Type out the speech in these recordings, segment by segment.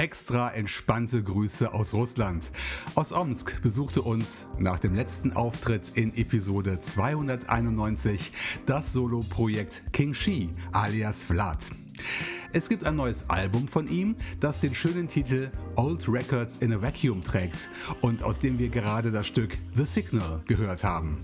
Extra entspannte Grüße aus Russland. Aus Omsk besuchte uns nach dem letzten Auftritt in Episode 291 das Solo-Projekt King Shi alias Vlad. Es gibt ein neues Album von ihm, das den schönen Titel Old Records in a Vacuum trägt und aus dem wir gerade das Stück The Signal gehört haben.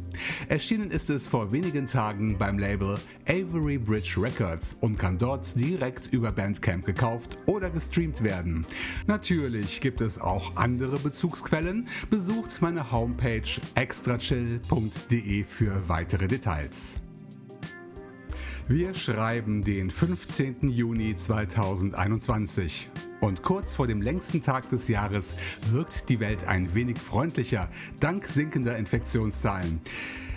Erschienen ist es vor wenigen Tagen beim Label Avery Bridge Records und kann dort direkt über Bandcamp gekauft oder gestreamt werden. Natürlich gibt es auch andere Bezugsquellen. Besucht meine Homepage extrachill.de für weitere Details. Wir schreiben den 15. Juni 2021 und kurz vor dem längsten Tag des Jahres wirkt die Welt ein wenig freundlicher, dank sinkender Infektionszahlen.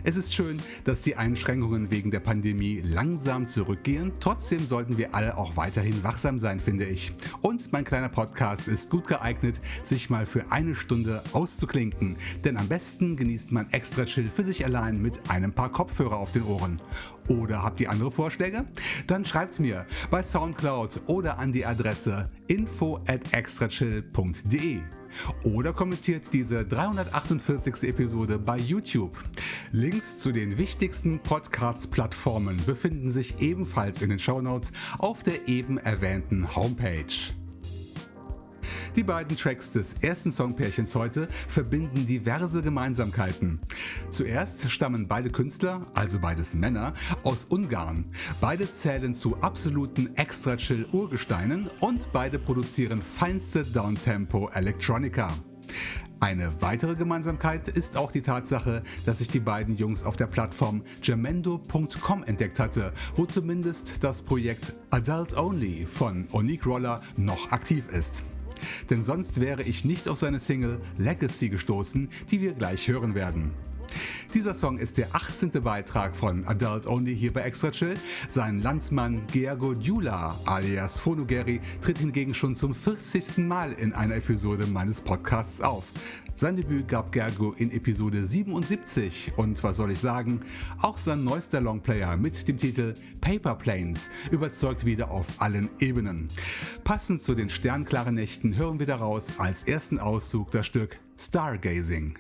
Es ist schön, dass die Einschränkungen wegen der Pandemie langsam zurückgehen. Trotzdem sollten wir alle auch weiterhin wachsam sein, finde ich. Und mein kleiner Podcast ist gut geeignet, sich mal für eine Stunde auszuklinken. Denn am besten genießt man extra Chill für sich allein mit einem paar Kopfhörer auf den Ohren. Oder habt ihr andere Vorschläge? Dann schreibt mir bei Soundcloud oder an die Adresse info at extrachill.de oder kommentiert diese 348. Episode bei YouTube. Links zu den wichtigsten Podcast-Plattformen befinden sich ebenfalls in den Shownotes auf der eben erwähnten Homepage. Die beiden Tracks des ersten Songpärchens heute verbinden diverse Gemeinsamkeiten. Zuerst stammen beide Künstler, also beides Männer, aus Ungarn. Beide zählen zu absoluten Extra-Chill-Urgesteinen und beide produzieren feinste Downtempo Electronica. Eine weitere Gemeinsamkeit ist auch die Tatsache, dass ich die beiden Jungs auf der Plattform jamendo.com entdeckt hatte, wo zumindest das Projekt Adult Only von Onik Roller noch aktiv ist. Denn sonst wäre ich nicht auf seine Single Legacy gestoßen, die wir gleich hören werden. Dieser Song ist der 18. Beitrag von Adult Only hier bei Extra Chill. Sein Landsmann Gergo Djula alias Phonogeri tritt hingegen schon zum 40. Mal in einer Episode meines Podcasts auf. Sein Debüt gab Gergo in Episode 77 und was soll ich sagen, auch sein neuester Longplayer mit dem Titel Paper Planes überzeugt wieder auf allen Ebenen. Passend zu den sternklaren Nächten hören wir daraus als ersten Auszug das Stück Stargazing.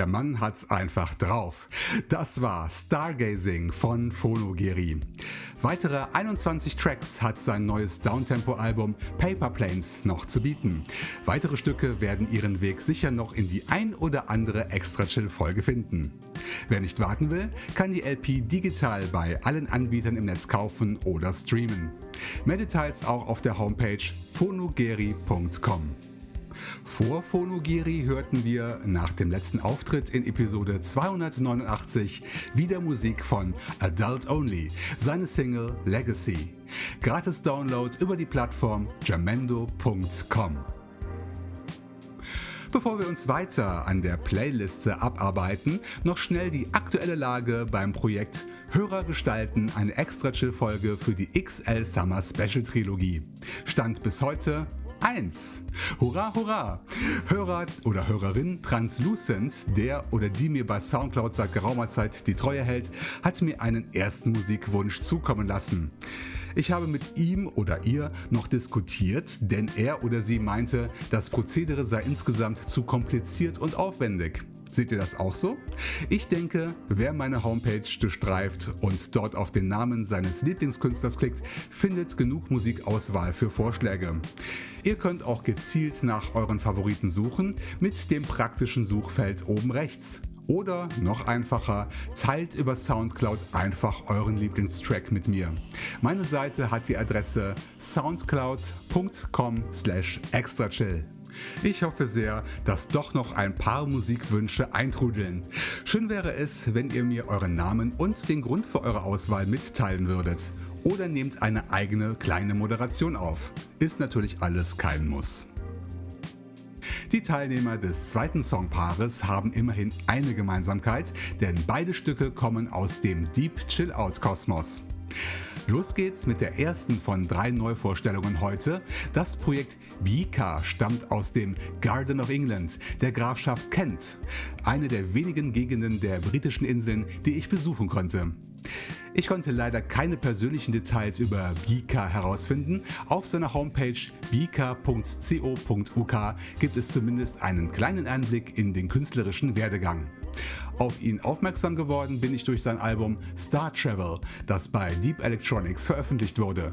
Der Mann hat's einfach drauf. Das war Stargazing von Phonogeri. Weitere 21 Tracks hat sein neues Downtempo-Album Paper Planes noch zu bieten. Weitere Stücke werden ihren Weg sicher noch in die ein oder andere Extra-Chill-Folge finden. Wer nicht warten will, kann die LP digital bei allen Anbietern im Netz kaufen oder streamen. Mehr Details auch auf der Homepage phonogeri.com. Vor Phonogiri hörten wir nach dem letzten Auftritt in Episode 289 wieder Musik von Adult Only, seine Single Legacy. Gratis Download über die Plattform jamendo.com. Bevor wir uns weiter an der Playliste abarbeiten, noch schnell die aktuelle Lage beim Projekt Hörer gestalten eine extra Chill-Folge für die XL Summer Special Trilogie. Stand bis heute 1. Hurra, hurra! Hörer oder Hörerin Translucent, der oder die mir bei Soundcloud seit geraumer Zeit die Treue hält, hat mir einen ersten Musikwunsch zukommen lassen. Ich habe mit ihm oder ihr noch diskutiert, denn er oder sie meinte, das Prozedere sei insgesamt zu kompliziert und aufwendig. Seht ihr das auch so? Ich denke, wer meine Homepage durchstreift und dort auf den Namen seines Lieblingskünstlers klickt, findet genug Musikauswahl für Vorschläge. Ihr könnt auch gezielt nach euren Favoriten suchen mit dem praktischen Suchfeld oben rechts. Oder noch einfacher, teilt über Soundcloud einfach euren Lieblingstrack mit mir. Meine Seite hat die Adresse soundcloud.com/extrachill. Ich hoffe sehr, dass doch noch ein paar Musikwünsche eintrudeln. Schön wäre es, wenn ihr mir euren Namen und den Grund für eure Auswahl mitteilen würdet. Oder nehmt eine eigene kleine Moderation auf. Ist natürlich alles kein Muss. Die Teilnehmer des zweiten Songpaares haben immerhin eine Gemeinsamkeit, denn beide Stücke kommen aus dem Deep Chill Out Kosmos. Los geht's mit der ersten von drei Neuvorstellungen heute. Das Projekt Bika stammt aus dem Garden of England, der Grafschaft Kent, eine der wenigen Gegenden der britischen Inseln, die ich besuchen konnte. Ich konnte leider keine persönlichen Details über Bika herausfinden. Auf seiner Homepage bika.co.uk gibt es zumindest einen kleinen Einblick in den künstlerischen Werdegang. Auf ihn aufmerksam geworden bin ich durch sein Album Star Travel, das bei Deep Electronics veröffentlicht wurde.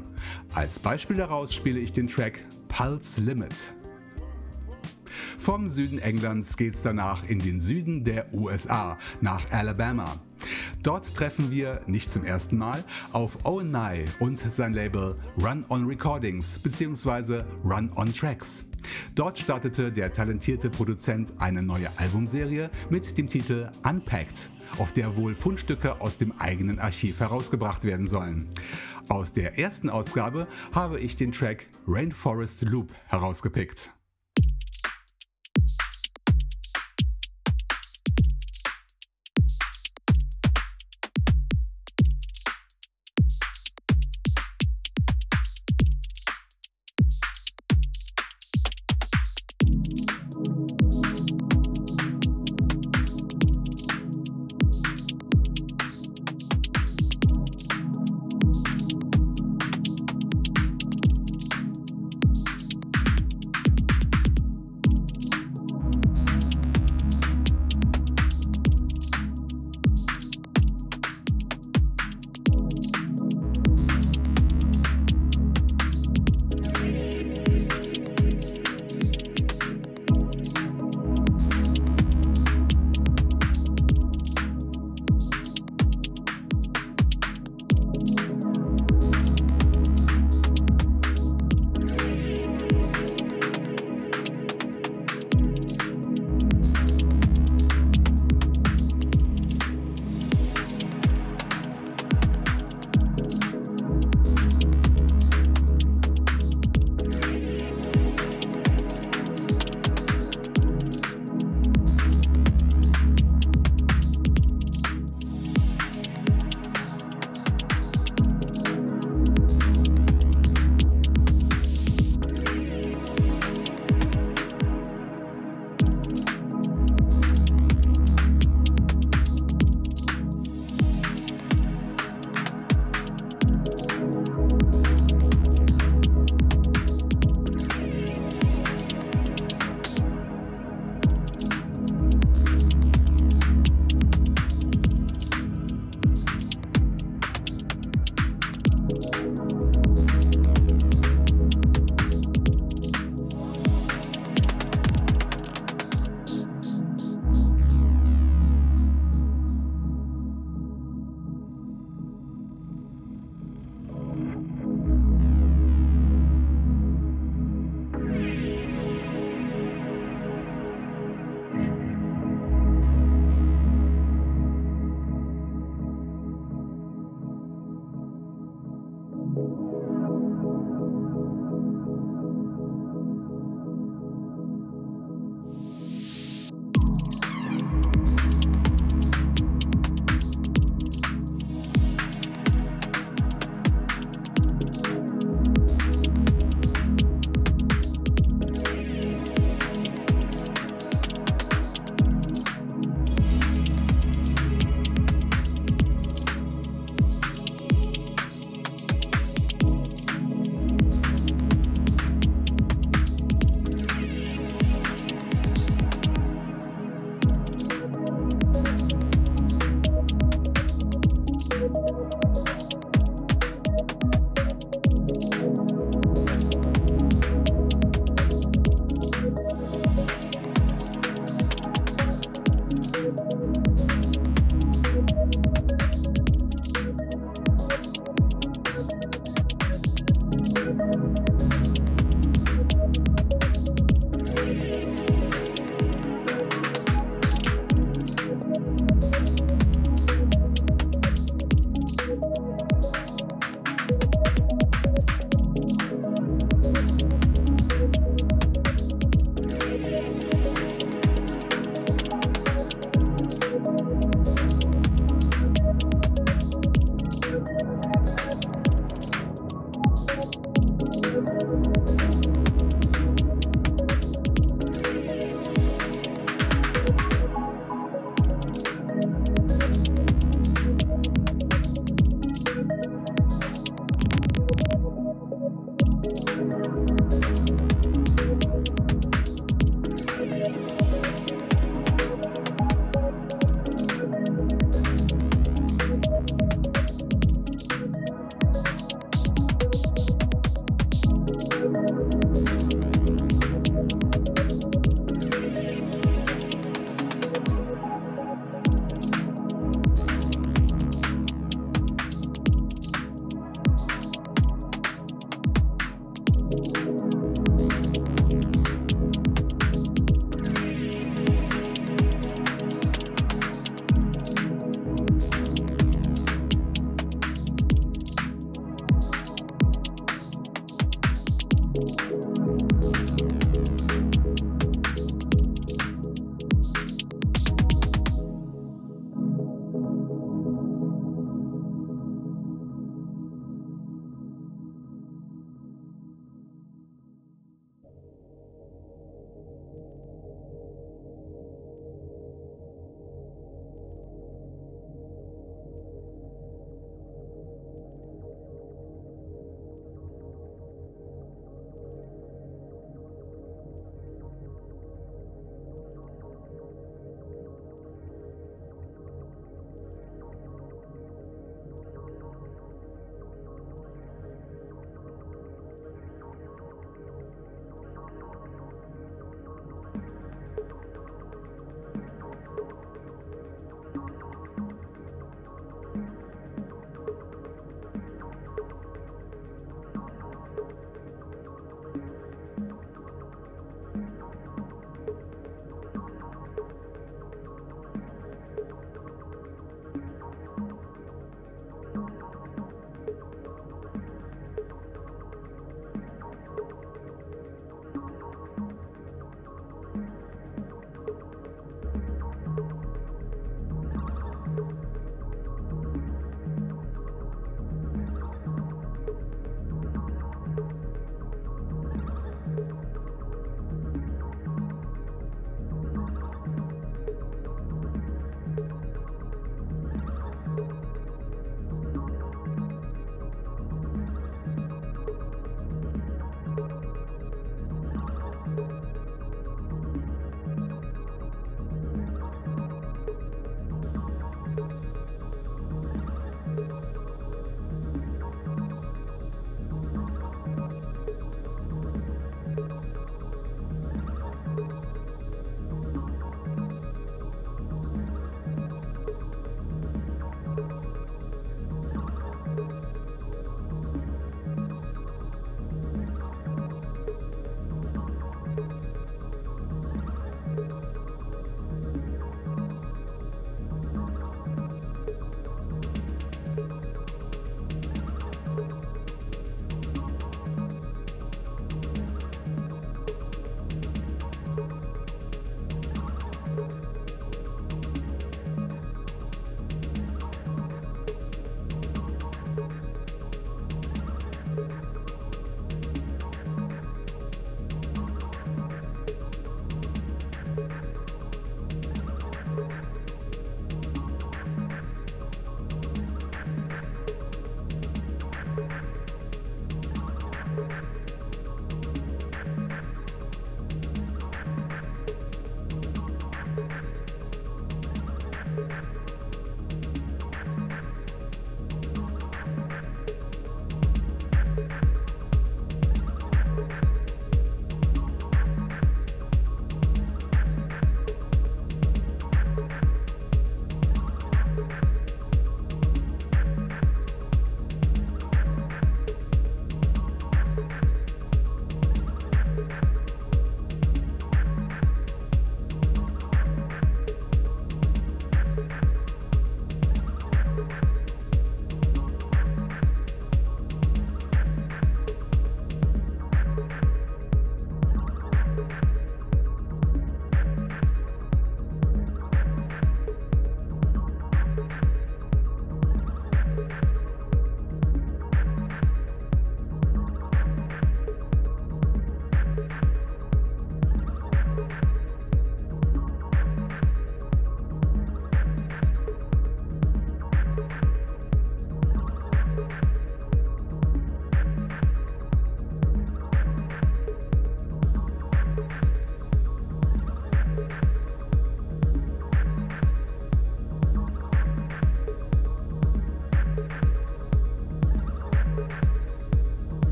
Als Beispiel daraus spiele ich den Track Pulse Limit. Vom Süden Englands geht's danach in den Süden der USA, nach Alabama. Dort treffen wir, nicht zum ersten Mal, auf Owen Nye und sein Label Run On Recordings bzw. Run On Tracks. Dort startete der talentierte Produzent eine neue Albumserie mit dem Titel Unpacked, auf der wohl Fundstücke aus dem eigenen Archiv herausgebracht werden sollen. Aus der ersten Ausgabe habe ich den Track Rainforest Loop herausgepickt.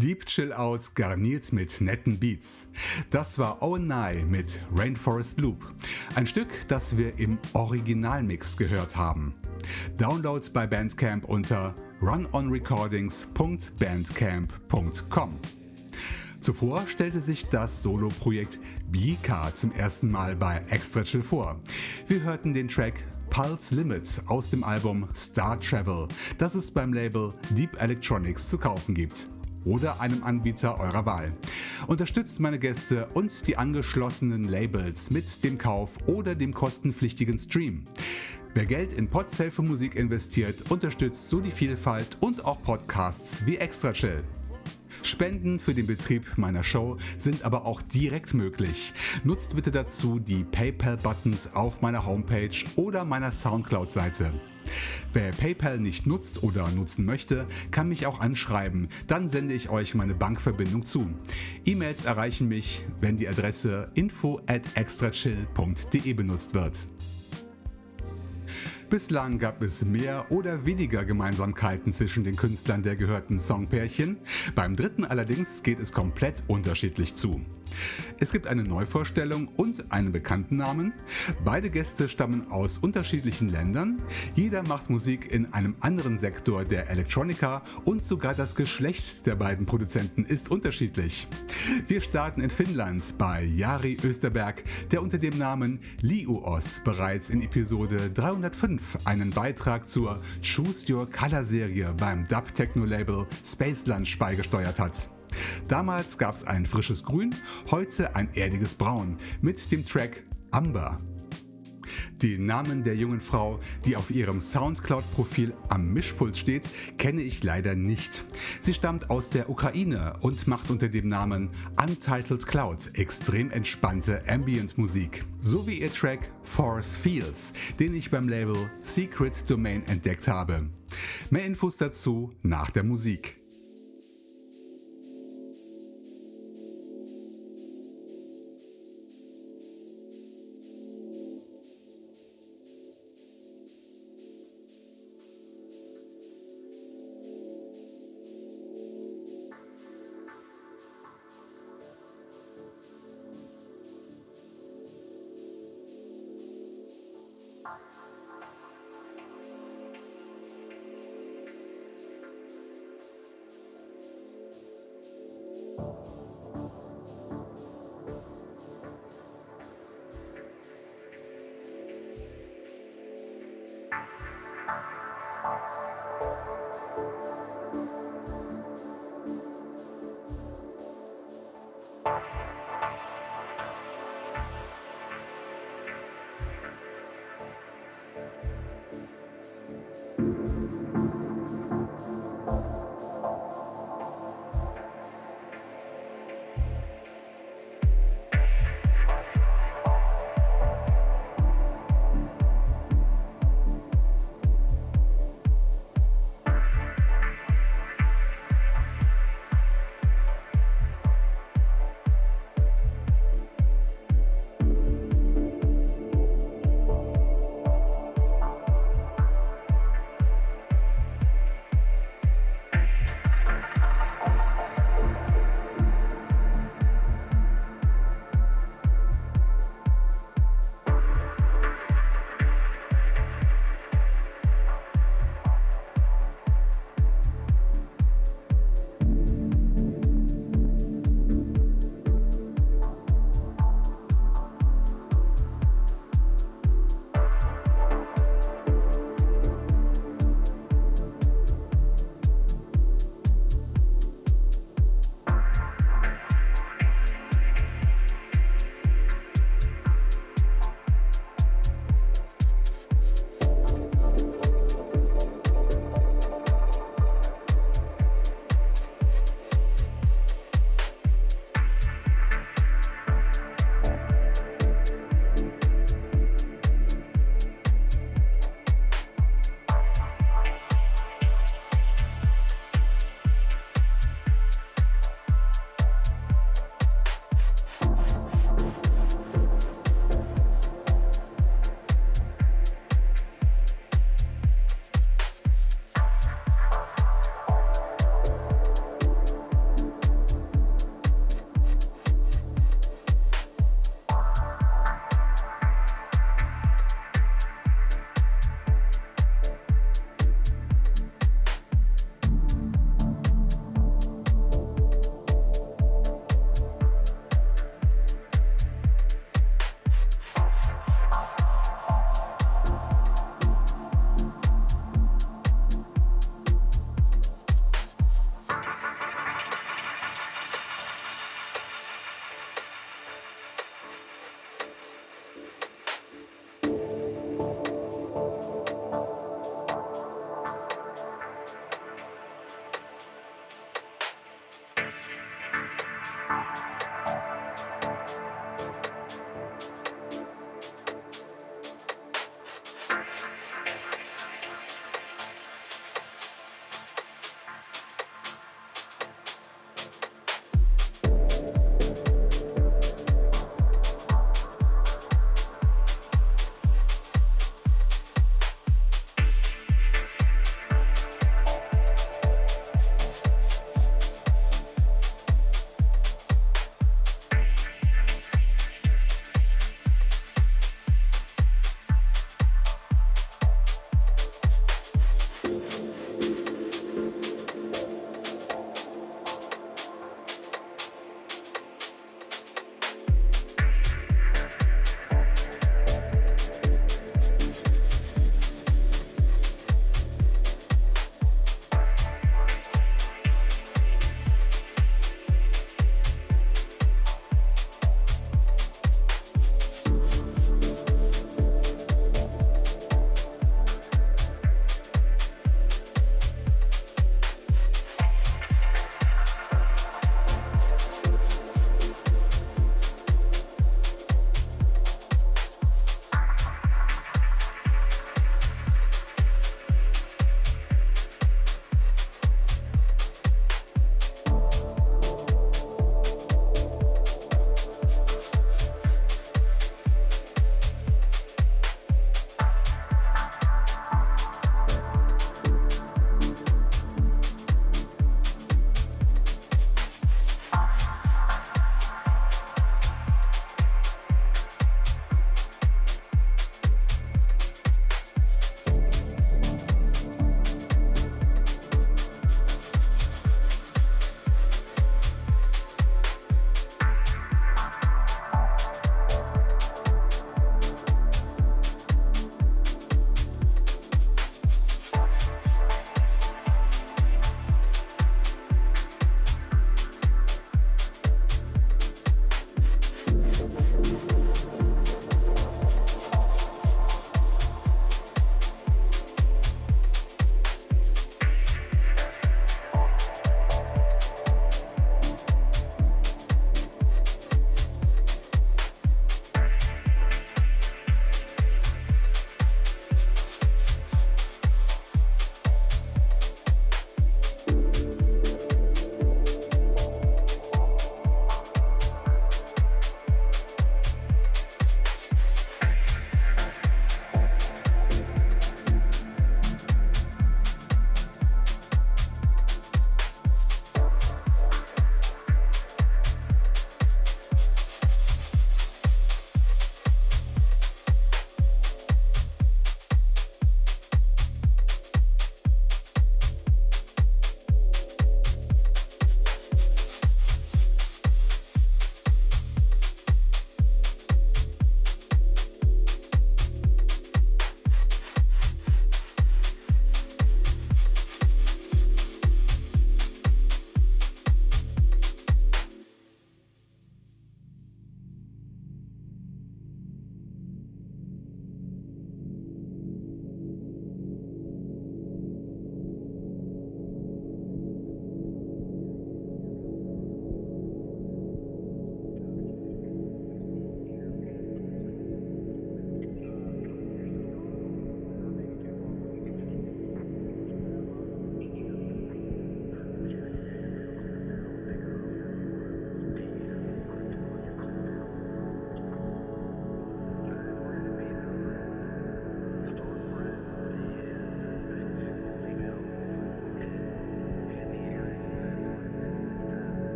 Deep Chill Out garniert mit netten Beats. Das war Oh Nye mit Rainforest Loop. Ein Stück, das wir im Originalmix gehört haben. Download bei Bandcamp unter runonrecordings.bandcamp.com. Zuvor stellte sich das Solo-Projekt Bika zum ersten Mal bei Extra Chill vor. Wir hörten den Track Pulse Limit aus dem Album Star Travel, das es beim Label Deep Electronics zu kaufen gibt oder einem Anbieter eurer Wahl. Unterstützt meine Gäste und die angeschlossenen Labels mit dem Kauf oder dem kostenpflichtigen Stream. Wer Geld in Podsafe für Musik investiert, unterstützt so die Vielfalt und auch Podcasts wie Extra Chill. Spenden für den Betrieb meiner Show sind aber auch direkt möglich. Nutzt bitte dazu die PayPal-Buttons auf meiner Homepage oder meiner Soundcloud-Seite. Wer PayPal nicht nutzt oder nutzen möchte, kann mich auch anschreiben. Dann sende ich euch meine Bankverbindung zu. E-Mails erreichen mich, wenn die Adresse info at extrachill.de benutzt wird. Bislang gab es mehr oder weniger Gemeinsamkeiten zwischen den Künstlern der gehörten Songpärchen. Beim dritten allerdings geht es komplett unterschiedlich zu. Es gibt eine Neuvorstellung und einen bekannten Namen. Beide Gäste stammen aus unterschiedlichen Ländern. Jeder macht Musik in einem anderen Sektor der Electronica und sogar das Geschlecht der beiden Produzenten ist unterschiedlich. Wir starten in Finnland bei Jari Österberg, der unter dem Namen Liuos bereits in Episode 305 einen Beitrag zur Choose Your Color Serie beim Dub Techno Label Space Lunch beigesteuert hat. Damals gab es ein frisches Grün, heute ein erdiges Braun mit dem Track Amber. Den Namen der jungen Frau, die auf ihrem Soundcloud-Profil am Mischpult steht, kenne ich leider nicht. Sie stammt aus der Ukraine und macht unter dem Namen Untitled Cloud extrem entspannte Ambient-Musik. So wie ihr Track Force Fields, den ich beim Label Secret Domain entdeckt habe. Mehr Infos dazu nach der Musik.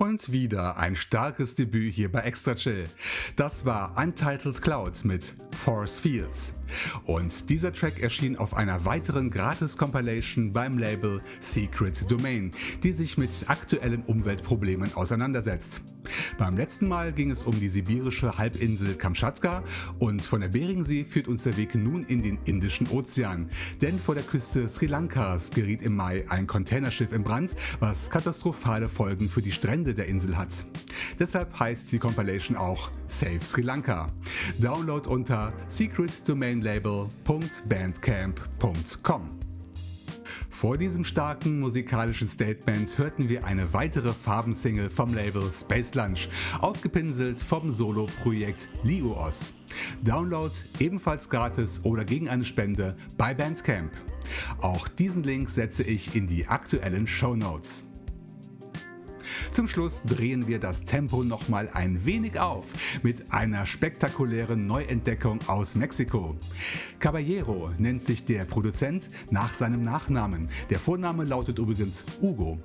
Und wieder ein starkes Debüt hier bei Extra Chill. Das war Untitled Cloud mit Force Fields. Und dieser Track erschien auf einer weiteren Gratis-Compilation beim Label Secret Domain, die sich mit aktuellen Umweltproblemen auseinandersetzt. Beim letzten Mal ging es um die sibirische Halbinsel Kamtschatka und von der Beringsee führt uns der Weg nun in den Indischen Ozean. Denn vor der Küste Sri Lankas geriet im Mai ein Containerschiff in Brand, was katastrophale Folgen für die Strände der Insel hat. Deshalb heißt die Compilation auch Save Sri Lanka. Download unter secretdomainlabel.bandcamp.com. Vor diesem starken musikalischen Statement hörten wir eine weitere Farbensingle vom Label Space Lunch, aufgepinselt vom Solo-Projekt Liuos. Download ebenfalls gratis oder gegen eine Spende bei Bandcamp. Auch diesen Link setze ich in die aktuellen Show Notes. Zum Schluss drehen wir das Tempo nochmal ein wenig auf mit einer spektakulären Neuentdeckung aus Mexiko. Caballero nennt sich der Produzent nach seinem Nachnamen. Der Vorname lautet übrigens Hugo.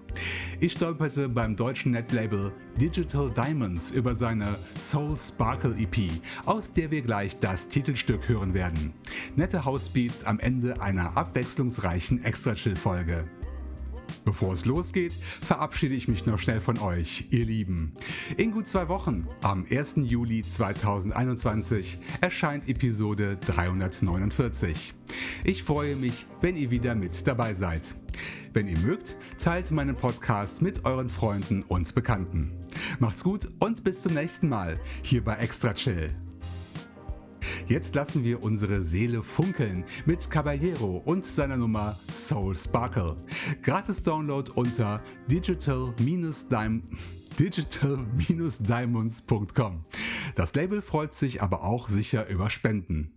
Ich stolperte beim deutschen Netlabel Digital Diamonds über seine Soul Sparkle EP, aus der wir gleich das Titelstück hören werden. Nette Housebeats am Ende einer abwechslungsreichen Extra-Chill-Folge. Bevor es losgeht, verabschiede ich mich noch schnell von euch, ihr Lieben. In gut zwei Wochen, am 1. Juli 2021, erscheint Episode 349. Ich freue mich, wenn ihr wieder mit dabei seid. Wenn ihr mögt, teilt meinen Podcast mit euren Freunden und Bekannten. Macht's gut und bis zum nächsten Mal hier bei Extra Chill. Jetzt lassen wir unsere Seele funkeln mit Caballero und seiner Nummer Soul Sparkle. Gratis Download unter digital-diamonds.com. Das Label freut sich aber auch sicher über Spenden.